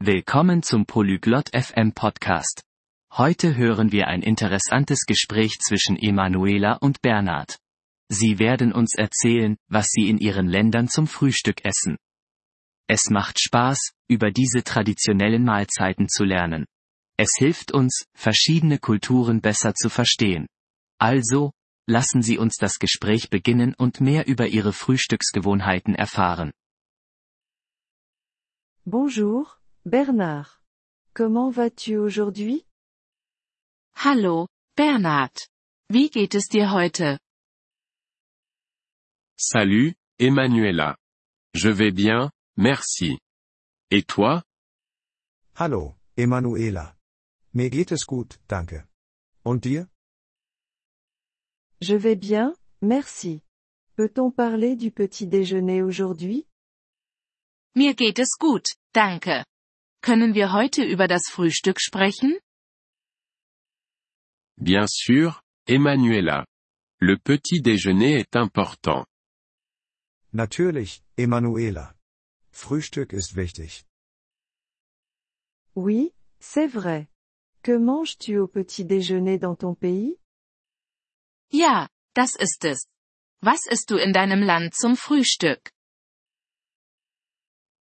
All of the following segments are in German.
Willkommen zum Polyglot FM Podcast. Heute hören wir ein interessantes Gespräch zwischen Emanuela und Bernhard. Sie werden uns erzählen, was sie in ihren Ländern zum Frühstück essen. Es macht Spaß, über diese traditionellen Mahlzeiten zu lernen. Es hilft uns, verschiedene Kulturen besser zu verstehen. Also, lassen Sie uns das Gespräch beginnen und mehr über Ihre Frühstücksgewohnheiten erfahren. Bonjour, Bernard. Comment vas-tu aujourd'hui? Hallo, Bernhard. Wie geht es dir heute? Salut, Emanuela. Je vais bien, merci. Et toi? Hallo, Emanuela. Mir geht es gut, danke. Und dir? Je vais bien, merci. Peut-on parler du petit déjeuner aujourd'hui? Mir geht es gut, danke. Können wir heute über das Frühstück sprechen? Bien sûr, Emanuela. Le petit déjeuner est important. Natürlich, Emanuela. Frühstück ist wichtig. Oui, c'est vrai. Que manges-tu au petit déjeuner dans ton pays? Ja, das ist es. Was isst du in deinem Land zum Frühstück?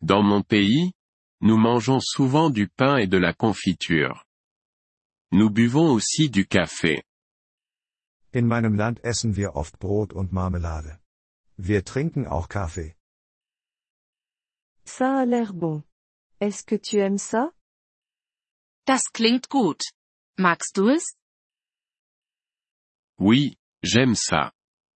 Dans mon pays, nous mangeons souvent du pain et de la confiture. Nous buvons aussi du café. In meinem Land essen wir oft Brot und Marmelade. Wir trinken auch Kaffee. Ça a l'air bon. Est-ce que tu aimes ça? Das klingt gut. Magst du es? Oui, j'aime ça.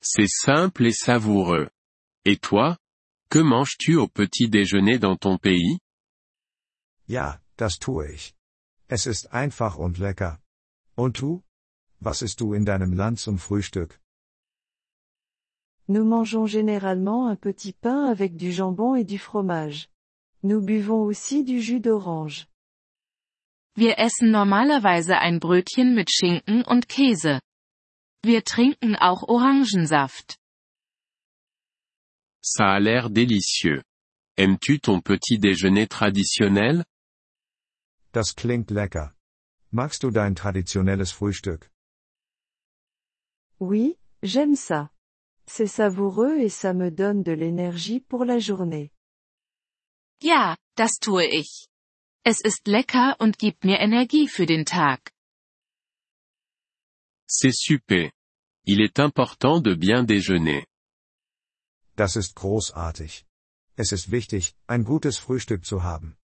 C'est simple et savoureux. Et toi? Que manges-tu au petit déjeuner dans ton pays? Ja, das tue ich. Es ist einfach und lecker. Und du? Was isst du in deinem Land zum Frühstück? Nous mangeons généralement un petit pain avec du jambon et du fromage. Nous buvons aussi du jus d'orange. Wir essen normalerweise ein Brötchen mit Schinken und Käse. Wir trinken auch Orangensaft. Ça a l'air délicieux. Aimes-tu ton petit déjeuner traditionnel? Das klingt lecker. Magst du dein traditionelles Frühstück? Oui, j'aime ça. C'est savoureux et ça me donne de l'énergie pour la journée. Ja, das tue ich. Es ist lecker und gibt mir Energie für den Tag. C'est super. Il est important de bien déjeuner. Das ist großartig. Es ist wichtig, ein gutes Frühstück zu haben.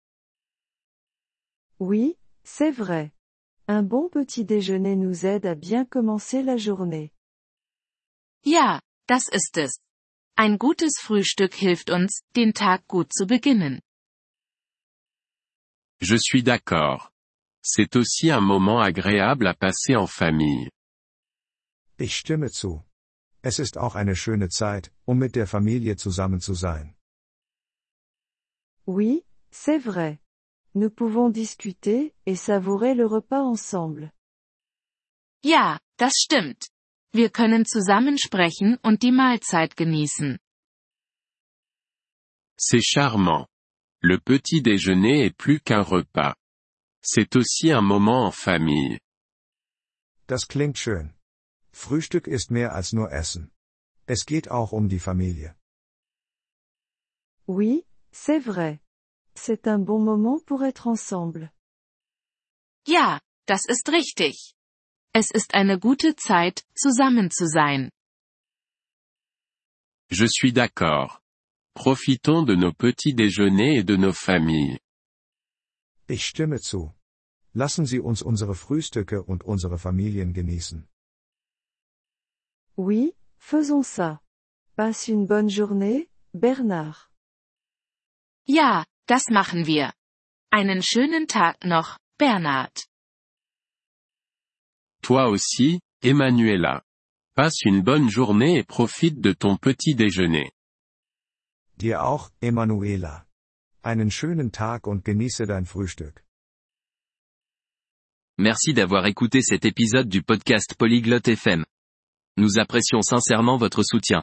Oui, c'est vrai. Un bon petit déjeuner nous aide à bien commencer la journée. Ja, das ist es. Ein gutes Frühstück hilft uns, den Tag gut zu beginnen. Je suis d'accord. C'est aussi un moment agréable à passer en famille. Ich stimme zu. Es ist auch eine schöne Zeit, um mit der Familie zusammen zu sein. Oui, c'est vrai. Nous pouvons discuter et savourer le repas ensemble. Ja, das stimmt. Wir können zusammen sprechen und die Mahlzeit genießen. C'est charmant. Le petit déjeuner est plus qu'un repas. C'est aussi un moment en famille. Das klingt schön. Frühstück ist mehr als nur Essen. Es geht auch um die Familie. Oui, c'est vrai. C'est un bon moment pour être ensemble. Ja, das ist richtig. Es ist eine gute Zeit, zusammen zu sein. Je suis d'accord. Profitons de nos petits déjeuners et de nos familles. Ich stimme zu. Lassen Sie uns unsere Frühstücke und unsere Familien genießen. Oui, faisons ça. Passe une bonne journée, Bernard. Ja, das machen wir. Einen schönen Tag noch, Bernhard. Toi aussi, Emanuela. Passe une bonne journée et profite de ton petit déjeuner. Dir auch, Emanuela. Einen schönen Tag und genieße dein Frühstück. Merci d'avoir écouté cet épisode du podcast Polyglotte FM. Nous apprécions sincèrement votre soutien.